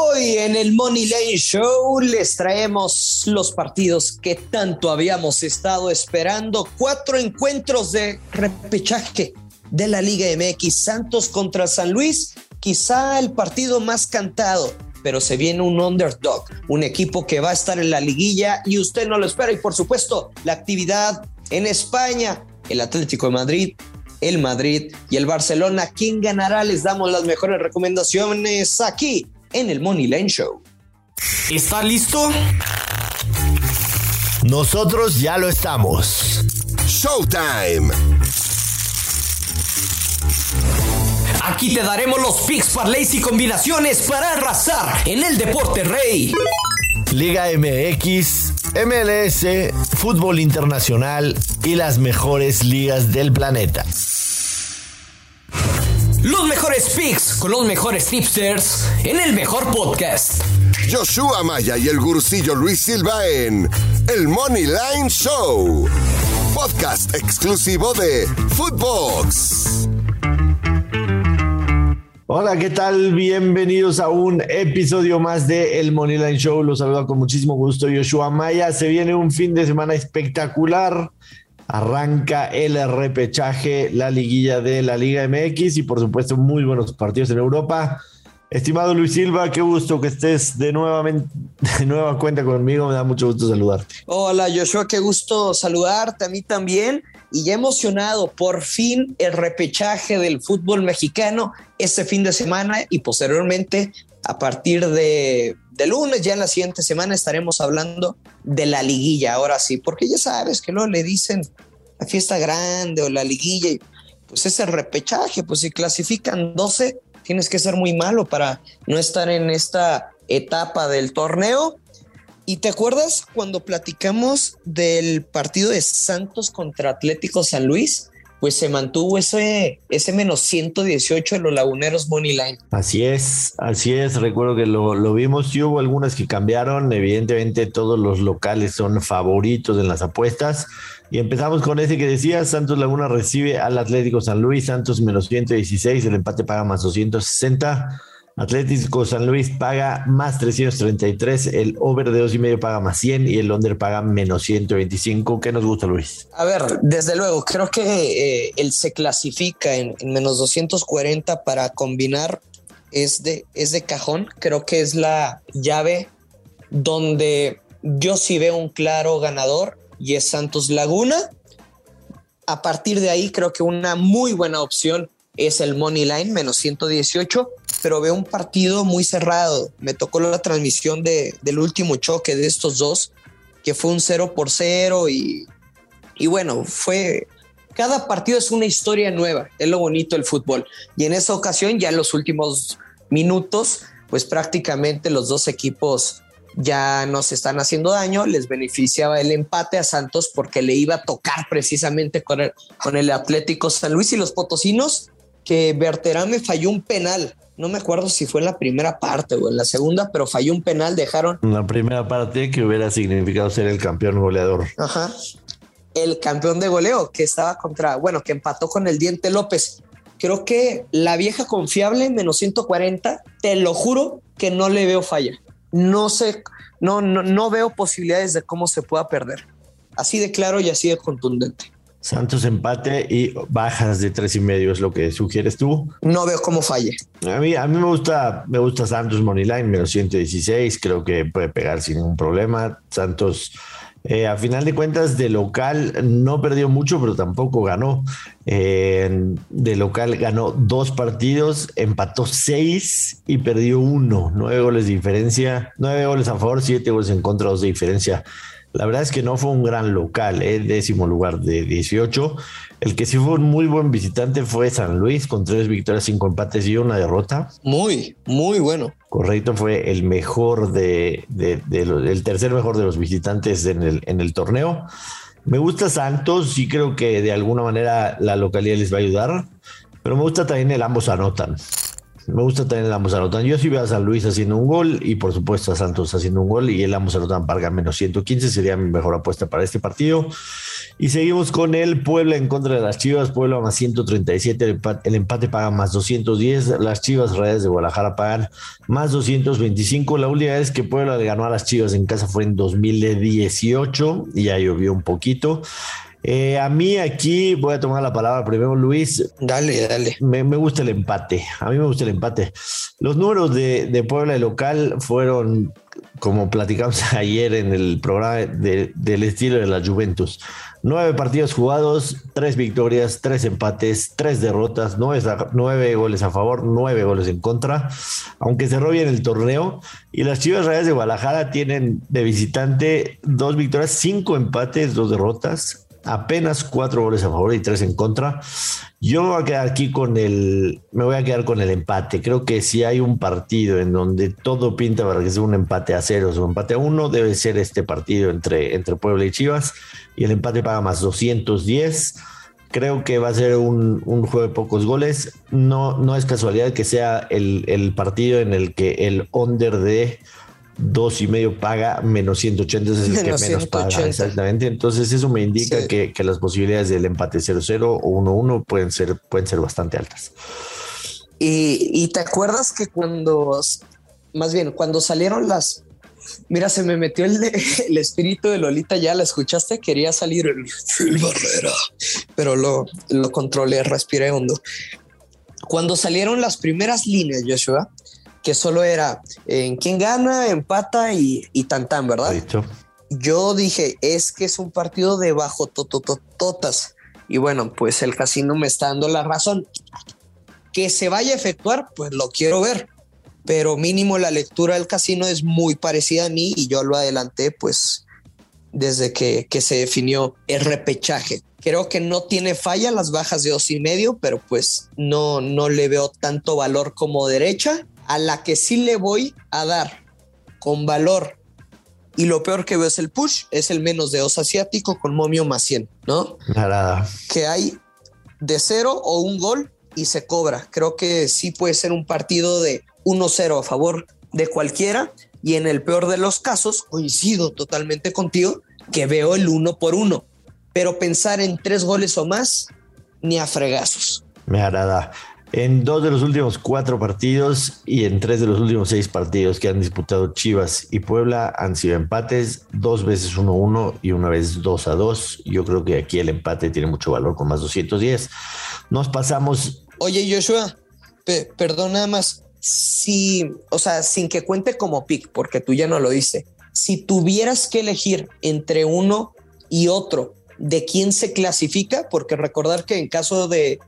Hoy en el Money Lane Show les traemos los partidos que tanto habíamos estado esperando. Cuatro encuentros de repechaje de la Liga MX. Santos contra San Luis, quizá el partido más cantado, pero se viene un underdog, un equipo que va a estar en la liguilla y usted no lo espera. Y por supuesto, la actividad en España, el Atlético de Madrid el Madrid y el Barcelona. ¿Quién ganará? Les damos las mejores recomendaciones aquí en el Money Line Show. ¿Está listo? Nosotros ya lo estamos. Showtime. Aquí te daremos los picks, parlays y combinaciones para arrasar en el deporte rey. Liga MX, MLS, fútbol internacional y las mejores ligas del planeta. Los mejores picks con los mejores tipsters en el mejor podcast. Joshua Maya y el gurucillo Luis Silva en El Money Line Show. Podcast exclusivo de Footbox. Hola, ¿qué tal? Bienvenidos a un episodio más de El Money Line Show. Los saludo con muchísimo gusto Joshua Maya. Se viene un fin de semana espectacular Arranca el repechaje, la liguilla de la Liga MX y por supuesto muy buenos partidos en Europa. Estimado Luis Silva, qué gusto que estés de nuevamente de nueva cuenta conmigo. Me da mucho gusto saludarte. Hola Joshua, qué gusto saludarte a mí también. Y ya emocionado, por fin el repechaje del fútbol mexicano este fin de semana y posteriormente a partir de, de lunes, ya en la siguiente semana estaremos hablando de la liguilla, ahora sí, porque ya sabes que luego le dicen la fiesta grande o la liguilla, pues es el repechaje, pues si clasifican 12, tienes que ser muy malo para no estar en esta etapa del torneo. ¿Y te acuerdas cuando platicamos del partido de Santos contra Atlético San Luis? Pues se mantuvo ese, ese menos 118 en los laguneros Money Line. Así es, así es. Recuerdo que lo, lo vimos y hubo algunas que cambiaron. Evidentemente, todos los locales son favoritos en las apuestas. Y empezamos con ese que decía: Santos Laguna recibe al Atlético San Luis, Santos menos 116, el empate paga más 260. Atlético San Luis paga más 333, el over de dos y medio paga más 100 y el under paga menos 125. ¿Qué nos gusta, Luis? A ver, desde luego, creo que eh, él se clasifica en, menos 240 para combinar es de, es de cajón. Creo que es la llave donde yo sí veo un claro ganador y es Santos Laguna. A partir de ahí, creo que una muy buena opción es el Money Line, menos 118 pero veo un partido muy cerrado. Me tocó la transmisión de, del último choque de estos dos, que fue un 0 por 0 y, y bueno, fue... Cada partido es una historia nueva, es lo bonito del fútbol. Y en esa ocasión, ya en los últimos minutos, pues prácticamente los dos equipos ya no se están haciendo daño, les beneficiaba el empate a Santos porque le iba a tocar precisamente con el, con el Atlético San Luis y los potosinos, que Berterame falló un penal no me acuerdo si fue en la primera parte o en la segunda, pero falló un penal, dejaron. En la primera parte que hubiera significado ser el campeón goleador. Ajá. El campeón de goleo que estaba contra, bueno, que empató con el Diente López. Creo que la vieja confiable, menos 140, te lo juro que no le veo falla. No sé, no, no, no veo posibilidades de cómo se pueda perder. Así de claro y así de contundente. Santos empate y bajas de tres y medio es lo que sugieres tú. No veo cómo falle. A mí, a mí me gusta, me gusta Santos Moneyline, menos 116, creo que puede pegar sin ningún problema. Santos, eh, a final de cuentas, de local no perdió mucho, pero tampoco ganó. Eh, de local ganó dos partidos, empató seis y perdió uno. Nueve goles de diferencia, nueve goles a favor, siete goles en contra, dos de diferencia. La verdad es que no fue un gran local, ¿eh? décimo lugar de 18. El que sí fue un muy buen visitante fue San Luis, con tres victorias, cinco empates y una derrota. Muy, muy bueno. Correcto, fue el mejor de, el tercer mejor de los visitantes en el, en el torneo. Me gusta Santos, y creo que de alguna manera la localidad les va a ayudar, pero me gusta también el ambos anotan. Me gusta también el ambos anotan. Yo sí veo a San Luis haciendo un gol y por supuesto a Santos haciendo un gol y el ambos anotan paga menos 115 sería mi mejor apuesta para este partido. Y seguimos con el Puebla en contra de las Chivas. Puebla más 137, el empate, el empate paga más 210. Las Chivas Reales de Guadalajara pagan más 225. La última vez que Puebla le ganó a las Chivas en casa fue en 2018 y ya llovió un poquito. Eh, a mí aquí voy a tomar la palabra primero, Luis. Dale, dale. Me, gusta el empate. A mí me gusta el empate. Los números de, de Puebla y local fueron, como platicamos ayer en el programa del estilo de la Juventus. Nueve partidos jugados, tres victorias, tres empates, tres derrotas, nueve, goles a favor, nueve goles en contra, aunque cerró bien el torneo. Y las Chivas Reales de Guadalajara tienen de visitante dos victorias, cinco empates, dos derrotas, apenas cuatro goles a favor y tres en contra. Yo me voy a quedar aquí con el, me voy a quedar con el empate. Creo que si hay un partido en donde todo pinta para que sea un empate a cero o un empate a uno, debe ser este partido entre, entre Puebla y Chivas y el empate paga más 210. Creo que va a ser un, juego de pocos goles. No, no es casualidad que sea el, el partido en el que el under de dos y medio paga, menos 180 es el que menos paga. Exactamente. Entonces, eso me indica que, las posibilidades del empate 0-0 o 1-1 pueden ser, pueden ser bastante altas. Y, te acuerdas que cuando, más bien, cuando salieron las. Mira, se me metió el, el espíritu de Lolita, ya la escuchaste, quería salir el Barrera, pero lo, lo controlé, respiré hondo. Cuando salieron las primeras líneas, Joshua, que solo era en quién gana, empata y, y tan tan, ¿verdad? Yo dije, es que es un partido de bajo tototototas. Y bueno, pues el casino me está dando la razón. Que se vaya a efectuar, pues lo quiero ver. Pero mínimo la lectura del casino es muy parecida a mí y yo lo adelanté pues desde que, que se definió el repechaje. Creo que no tiene falla las bajas de dos y medio, pero pues no, no le veo tanto valor como derecha a la que sí le voy a dar con valor y lo peor que veo es el push, es el menos de os asiático con momio más 100, ¿no? Nada. Que hay de cero o un gol y se cobra. Creo que sí puede ser un partido de 1-0 a favor de cualquiera y en el peor de los casos coincido totalmente contigo que veo el uno por uno, pero pensar en tres goles o más ni a fregazos. Me agrada. En dos de los últimos cuatro partidos y en tres de los últimos seis partidos que han disputado Chivas y Puebla han sido empates, dos veces 1-1 y una vez 2-2. Yo creo que aquí el empate tiene mucho valor con más 210. Nos pasamos. Oye, Joshua, perdón nada más. Si, o sea, sin que cuente como pick, porque tú ya no lo dices, si tuvieras que elegir entre uno y otro, ¿de quién se clasifica? Porque recordar que en caso de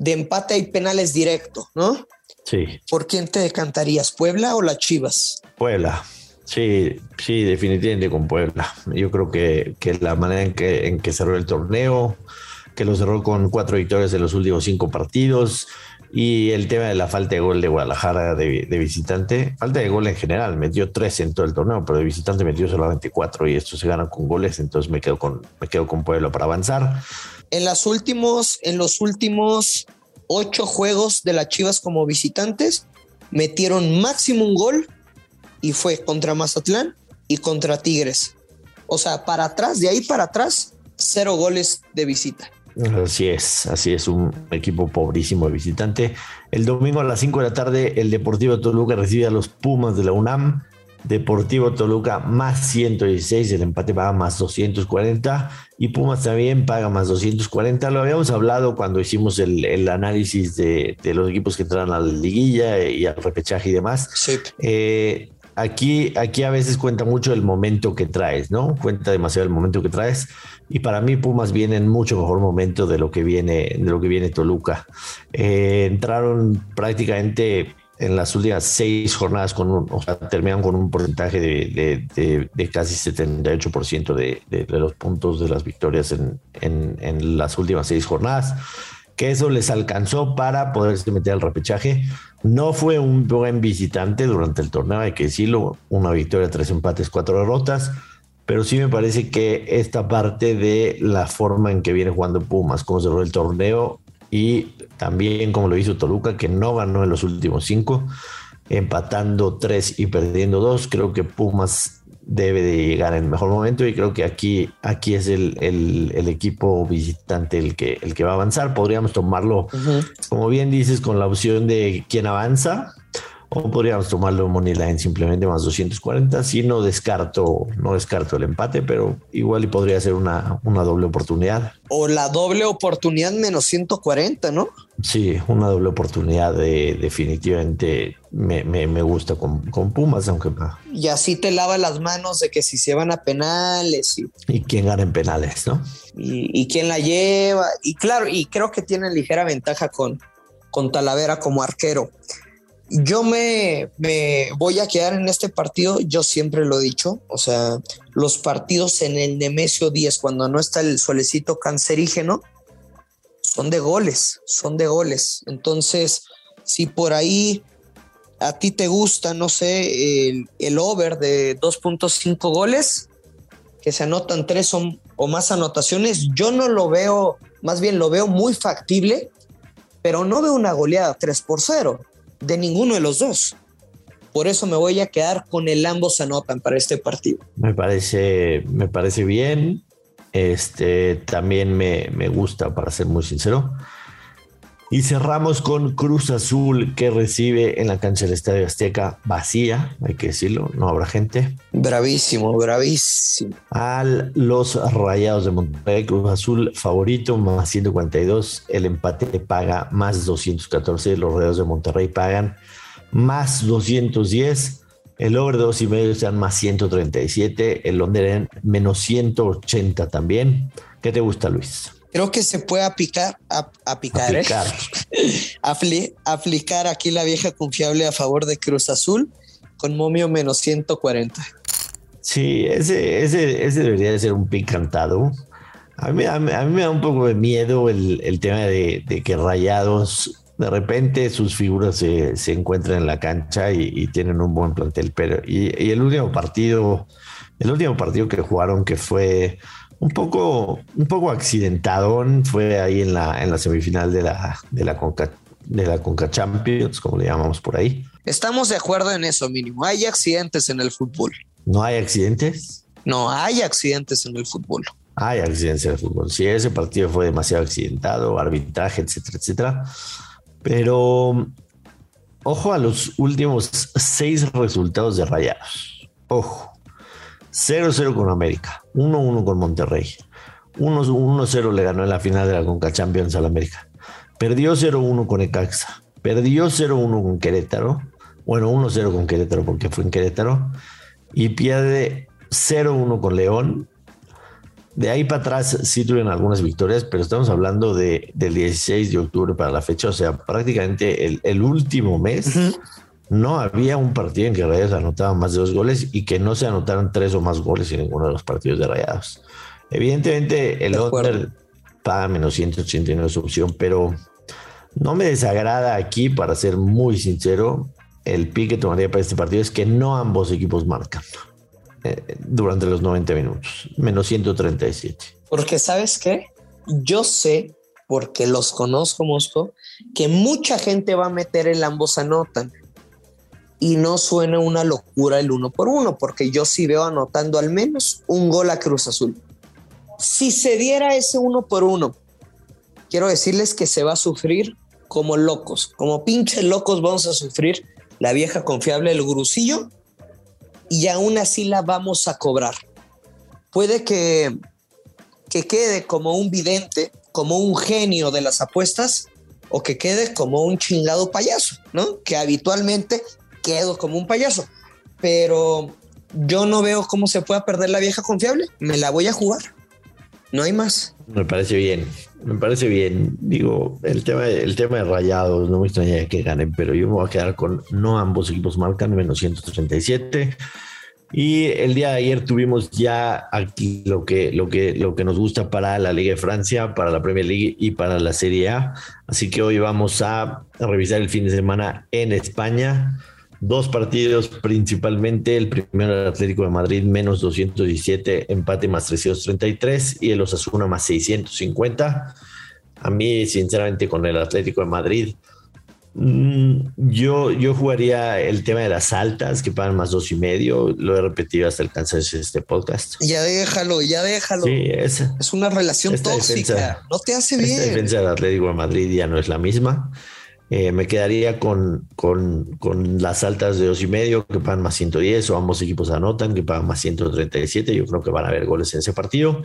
de empate y penales directo, ¿no? Sí. ¿Por quién te decantarías, Puebla o las Chivas? Puebla. Sí, sí, definitivamente con Puebla. Yo creo que, que la manera en que, en que cerró el torneo, que lo cerró con cuatro victorias en los últimos cinco partidos, y el tema de la falta de gol de Guadalajara de, visitante, falta de gol en general, metió tres en todo el torneo, pero de visitante metió solamente cuatro y esto se gana con goles, entonces me quedo con, me quedo con Puebla para avanzar. En, las últimos, en los últimos ocho juegos de las Chivas como visitantes, metieron máximo un gol y fue contra Mazatlán y contra Tigres. O sea, para atrás, de ahí para atrás, cero goles de visita. Así es, así es, un equipo pobrísimo de visitante. El domingo a las 5 de la tarde, el Deportivo Toluca recibe a los Pumas de la UNAM. Deportivo Toluca más 116, el empate paga más 240 y Pumas también paga más 240. Lo habíamos hablado cuando hicimos el, análisis de, los equipos que entran a la liguilla y al repechaje y demás. Sí. Eh, aquí, aquí a veces cuenta mucho el momento que traes, ¿no? Cuenta demasiado el momento que traes. Y para mí Pumas viene en mucho mejor momento de lo que viene, de lo que viene Toluca. Eh, entraron prácticamente en las últimas seis jornadas con un, o sea, terminan con un porcentaje de, de, de, casi 78% de, de, los puntos de las victorias en, en, en, las últimas seis jornadas, que eso les alcanzó para poderse meter al repechaje. No fue un buen visitante durante el torneo, hay que decirlo, una victoria, tres empates, cuatro derrotas pero sí me parece que esta parte de la forma en que viene jugando Pumas, cómo cerró el torneo, y también como lo hizo Toluca, que no ganó en los últimos cinco, empatando tres y perdiendo dos. Creo que Pumas debe de llegar en el mejor momento y creo que aquí, aquí es el, el, equipo visitante el que, el que va a avanzar. Podríamos tomarlo, como bien dices, con la opción de quién avanza o podríamos tomarlo money line simplemente más 240. Si no descarto, no descarto el empate, pero igual y podría ser una, una doble oportunidad. O la doble oportunidad menos 140, ¿no? Sí, una doble oportunidad de, definitivamente me, me, gusta con, con, Pumas, aunque... Y así te lava las manos de que si se van a penales. Y, y quién gana en penales, ¿no? Y, y quién la lleva. Y claro, y creo que tiene ligera ventaja con, con Talavera como arquero. Yo me, voy a quedar en este partido, yo siempre lo he dicho, o sea, los partidos en el Nemesio 10, cuando no está el suelecito cancerígeno, son de goles, son de goles. Entonces, si por ahí a ti te gusta, no sé, el, over de 2.5 goles, que se anotan tres o, o, más anotaciones, yo no lo veo, más bien lo veo muy factible, pero no veo una goleada 3 por 0 de ninguno de los dos. Por eso me voy a quedar con el ambos anotan para este partido. Me parece, me parece bien. Este también me, me gusta, para ser muy sincero. Y cerramos con Cruz Azul que recibe en la cancha del Estadio Azteca vacía, hay que decirlo, no habrá gente. Bravísimo, bravísimo. A los Rayados de Monterrey, Cruz Azul favorito más 142, el empate paga más 214, los Rayados de Monterrey pagan más 210. El over dos y medio están más 137, el under menos 180 también. ¿Qué te gusta, Luis? Creo que se puede aplicar, a, ¿eh? aplicar aquí la vieja confiable a favor de Cruz Azul con momio menos 140. Sí, ese, ese, ese debería de ser un pick cantado. A mí, a mí, me da un poco de miedo el, tema de, que Rayados, de repente sus figuras se, se encuentran en la cancha y, tienen un buen plantel, pero y, y el último partido, el último partido que jugaron que fue un poco, un poco accidentadón. Fue ahí en la, en la semifinal de la, de la Conca, de la Conca Champions, como le llamamos por ahí. Estamos de acuerdo en eso, mínimo. Hay accidentes en el fútbol. ¿No hay accidentes? No, hay accidentes en el fútbol. Hay accidentes en el fútbol. Sí, ese partido fue demasiado accidentado, arbitraje, etcétera, etcétera. Pero ojo a los últimos seis resultados de Rayados. Ojo. 0-0 con América, 1-1 con Monterrey, 1-0 le ganó en la final de la Conca Champions al América, perdió 0-1 con Ecaxa, perdió 0-1 con Querétaro, bueno, 1-0 con Querétaro porque fue en Querétaro, y pierde 0-1 con León. De ahí para atrás sí tuvieron algunas victorias, pero estamos hablando de, del 16 de octubre para la fecha, o sea, prácticamente el, último mes no había un partido en que Rayados anotaba más de dos goles y que no se anotaron tres o más goles en ninguno de los partidos de Rayados. Evidentemente, el otro paga menos 189 su opción, pero no me desagrada aquí, para ser muy sincero, el pique que tomaría para este partido es que no ambos equipos marcan eh, durante los 90 minutos, menos 137. Porque sabes qué, yo sé, porque los conozco, Mosco, que mucha gente va a meter el ambos anotan y no suena una locura el uno por uno, porque yo sí veo anotando al menos un gol a Cruz Azul. Si se diera ese uno por uno, quiero decirles que se va a sufrir como locos, como pinches locos vamos a sufrir la vieja confiable del grusillo y aún así la vamos a cobrar. Puede que, que quede como un vidente, como un genio de las apuestas, o que quede como un chingado payaso, ¿no? Que habitualmente quedo como un payaso. Pero yo no veo cómo se pueda perder la vieja confiable. Me la voy a jugar. No hay más. Me parece bien. Me parece bien. Digo, el tema, el tema de rayados, no me extrañaría que ganen, pero yo me voy a quedar con no ambos equipos marcan menos 137. Y el día de ayer tuvimos ya aquí lo que, lo que, lo que nos gusta para la Liga de Francia, para la Premier League y para la Serie A. Así que hoy vamos a revisar el fin de semana en España. Dos partidos principalmente, el primero Atlético de Madrid menos 217, empate más 333 y el Osasuna más 650. A mí, sinceramente, con el Atlético de Madrid, mm, yo, yo jugaría el tema de las altas que pagan más dos y medio. Lo he repetido hasta el cansancio de este podcast. Ya déjalo, ya déjalo. Sí, es, es una relación tóxica. no te hace bien. La defensa del Atlético de Madrid ya no es la misma. Eh, me quedaría con, con, con, las altas de dos y medio que pagan más 110 o ambos equipos anotan que pagan más 137. Yo creo que van a haber goles en ese partido.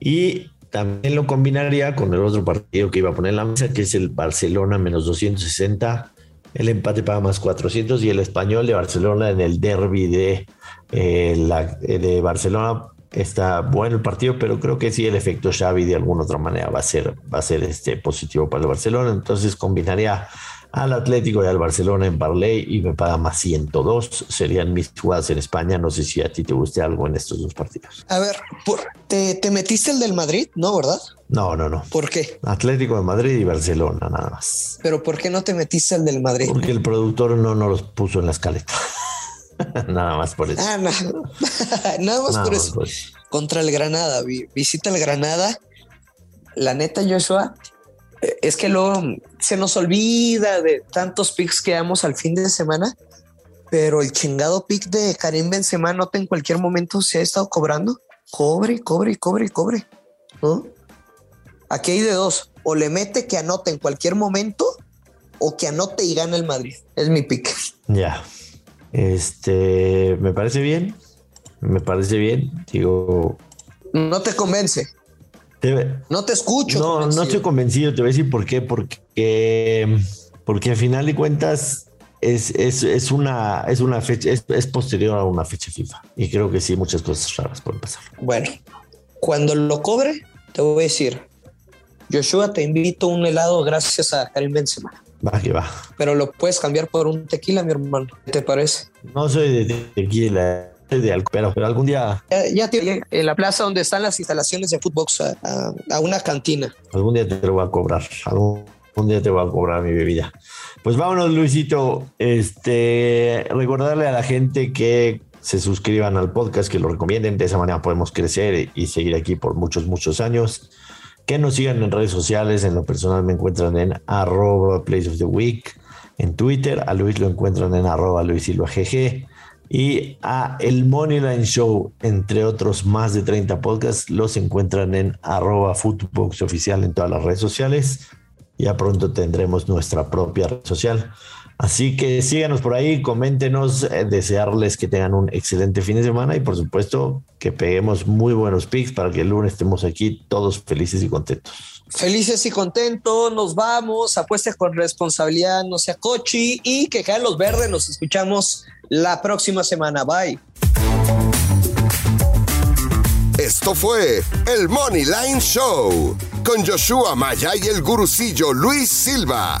Y también lo combinaría con el otro partido que iba a poner en la mesa, que es el Barcelona menos 260. El empate paga más 400 y el español de Barcelona en el derby de, eh, la, de Barcelona está bueno el partido, pero creo que sí el efecto Xavi de alguna otra manera va a ser, va a ser este positivo para el Barcelona. Entonces combinaría al Atlético y al Barcelona en Barley y me paga más 102. Serían mis jugadas en España. No sé si a ti te guste algo en estos dos partidos. A ver, ¿te, te metiste el del Madrid? No, ¿verdad? No, no, no. ¿Por qué? Atlético de Madrid y Barcelona, nada más. Pero ¿por qué no te metiste el del Madrid? Porque el productor no nos los puso en la escaleta. Nada más por eso. Ah, no. Nada más por eso. Contra el Granada. Visita el Granada. La neta, Joshua, eh, es que luego se nos olvida de tantos picks que damos al fin de semana, pero el chingado pick de Karim Benzema nota en cualquier momento se ha estado cobrando. Cobre, cobre, cobre, cobre. ¿no? Aquí hay de dos. O le mete que anote en cualquier momento o que anote y gane el Madrid. Es mi pick. Ya. Este, me parece bien, me parece bien. Digo, no te convence. no te escucho. No, no estoy convencido. Te voy a decir por qué. Porque, porque al final de cuentas es, es, una, es una fecha, es, posterior a una fecha FIFA. Y creo que sí, muchas cosas raras pueden pasar. Bueno, cuando lo cobre, te voy a decir, Joshua, te invito a un helado gracias a Karim Benzema. Va que va. Pero lo puedes cambiar por un tequila, mi hermano. ¿Qué te parece? No soy de tequila, soy de alcohol, pero algún día. Ya, te, en la plaza donde están las instalaciones de fútbol, a, a, una cantina. Algún día te lo voy a cobrar. Algún, día te voy a cobrar mi bebida. Pues vámonos, Luisito. Este, recordarle a la gente que se suscriban al podcast, que lo recomienden. De esa manera podemos crecer y seguir aquí por muchos, muchos años que nos sigan en redes sociales. En lo personal me encuentran en arroba place of the week en Twitter. A Luis lo encuentran en arroba Luis Silva GG. Y a el Moneyline Show, entre otros más de 30 podcasts, los encuentran en arroba Footbox Oficial en todas las redes sociales. Ya pronto tendremos nuestra propia red social. Así que síganos por ahí, coméntenos, eh, desearles que tengan un excelente fin de semana y por supuesto que peguemos muy buenos pics para que el lunes estemos aquí todos felices y contentos. Felices y contentos, nos vamos, apuestas con responsabilidad, no sea cochi y que caen los verdes, nos escuchamos la próxima semana, bye. Esto fue el Money Line Show con Joshua Maya y el gurucillo Luis Silva,